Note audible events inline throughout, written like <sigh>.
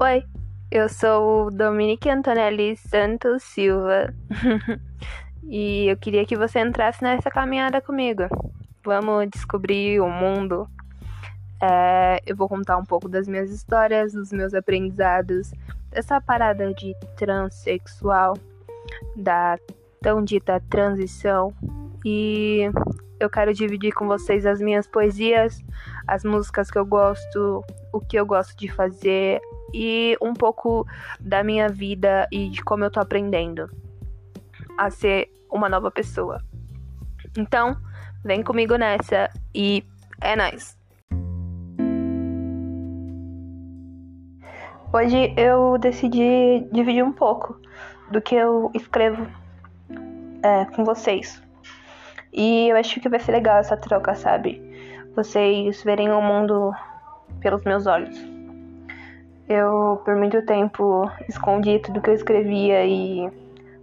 Oi, eu sou Dominique Antonelli Santos Silva <laughs> e eu queria que você entrasse nessa caminhada comigo. Vamos descobrir o mundo. É, eu vou contar um pouco das minhas histórias, dos meus aprendizados, dessa parada de transexual, da tão dita transição. E eu quero dividir com vocês as minhas poesias, as músicas que eu gosto, o que eu gosto de fazer, e um pouco da minha vida e de como eu tô aprendendo a ser uma nova pessoa. Então, vem comigo nessa e é nóis! Hoje eu decidi dividir um pouco do que eu escrevo é, com vocês. E eu acho que vai ser legal essa troca, sabe? Vocês verem o mundo pelos meus olhos. Eu, por muito tempo, escondi tudo que eu escrevia e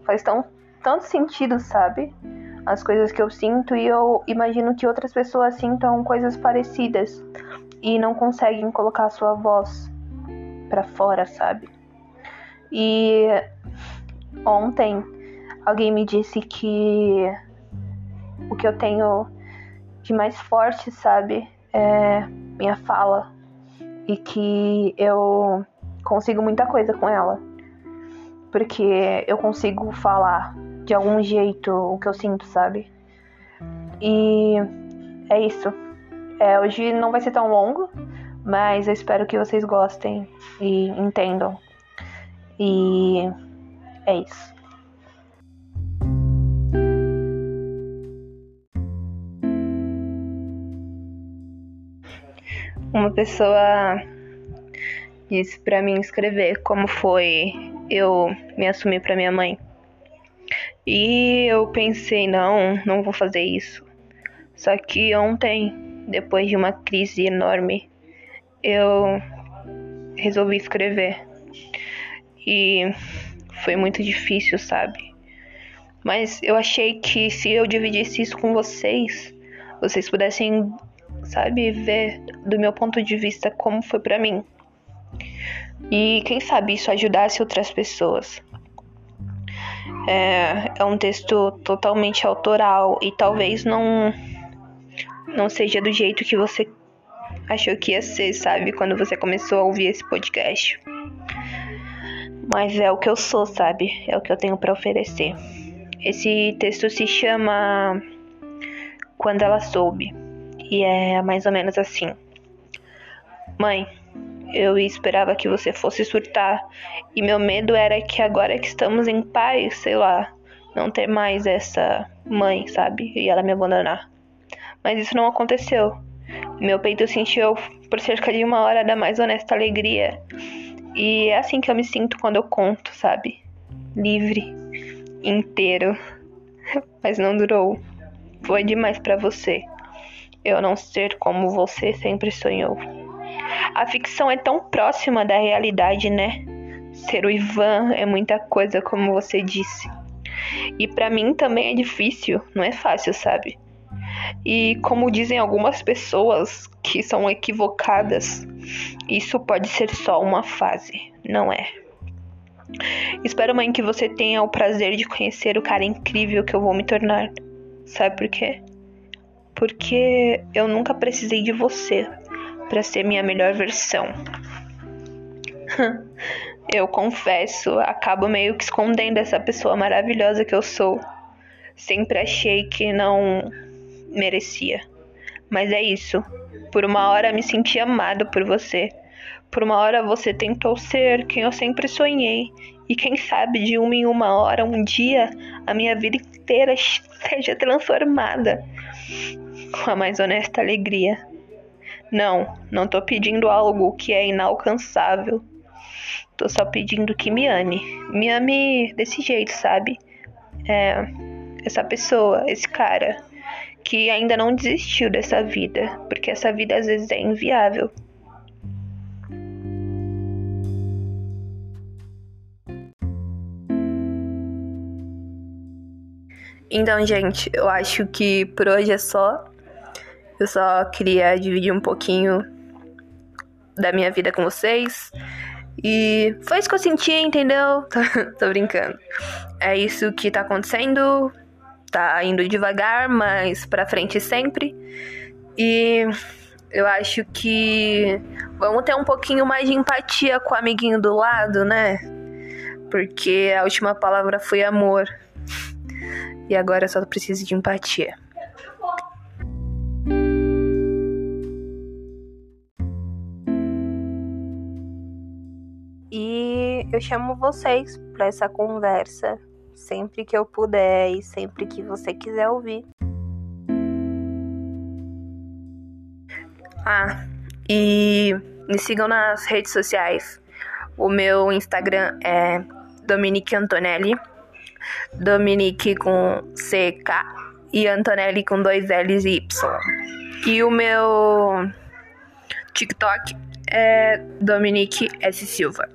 faz tão, tanto sentido, sabe? As coisas que eu sinto e eu imagino que outras pessoas sintam coisas parecidas e não conseguem colocar a sua voz para fora, sabe? E ontem alguém me disse que o que eu tenho de mais forte, sabe, é minha fala e que eu consigo muita coisa com ela. Porque eu consigo falar de algum jeito o que eu sinto, sabe? E é isso. É, hoje não vai ser tão longo, mas eu espero que vocês gostem e entendam. E é isso. Uma pessoa disse para mim escrever como foi eu me assumir para minha mãe. E eu pensei, não, não vou fazer isso. Só que ontem, depois de uma crise enorme, eu resolvi escrever. E foi muito difícil, sabe? Mas eu achei que se eu dividisse isso com vocês, vocês pudessem sabe, ver do meu ponto de vista como foi para mim. E quem sabe isso ajudasse outras pessoas. É, é um texto totalmente autoral e talvez não não seja do jeito que você achou que ia ser, sabe, quando você começou a ouvir esse podcast. Mas é o que eu sou, sabe? É o que eu tenho para oferecer. Esse texto se chama Quando ela soube e é mais ou menos assim: Mãe, eu esperava que você fosse surtar, e meu medo era que agora que estamos em paz, sei lá, não ter mais essa mãe, sabe? E ela me abandonar. Mas isso não aconteceu. Meu peito sentiu por cerca de uma hora da mais honesta alegria. E é assim que eu me sinto quando eu conto, sabe? Livre, inteiro. <laughs> Mas não durou. Foi demais para você eu não ser como você sempre sonhou. A ficção é tão próxima da realidade, né? Ser o Ivan é muita coisa, como você disse. E para mim também é difícil, não é fácil, sabe? E como dizem algumas pessoas que são equivocadas, isso pode ser só uma fase, não é? Espero, mãe, que você tenha o prazer de conhecer o cara incrível que eu vou me tornar. Sabe por quê? Porque eu nunca precisei de você para ser minha melhor versão. <laughs> eu confesso, acabo meio que escondendo essa pessoa maravilhosa que eu sou. Sempre achei que não merecia. Mas é isso. Por uma hora me senti amado por você. Por uma hora você tentou ser quem eu sempre sonhei. E quem sabe de uma em uma hora, um dia, a minha vida inteira <laughs> seja transformada com a mais honesta alegria. Não, não tô pedindo algo que é inalcançável. Tô só pedindo que me ame. Me ame desse jeito, sabe? É, essa pessoa, esse cara, que ainda não desistiu dessa vida, porque essa vida às vezes é inviável. Então, gente, eu acho que por hoje é só. Eu só queria dividir um pouquinho da minha vida com vocês. E foi isso que eu senti, entendeu? <laughs> Tô, brincando. É isso que tá acontecendo. Tá indo devagar, mas pra frente sempre. E eu acho que vamos ter um pouquinho mais de empatia com o amiguinho do lado, né? Porque a última palavra foi amor. E agora só preciso de empatia. Eu chamo vocês para essa conversa sempre que eu puder e sempre que você quiser ouvir. Ah, e me sigam nas redes sociais. O meu Instagram é Dominique Antonelli. Dominique com CK e Antonelli com dois L's e Y. E o meu TikTok é Dominique S. Silva.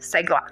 Segue lá.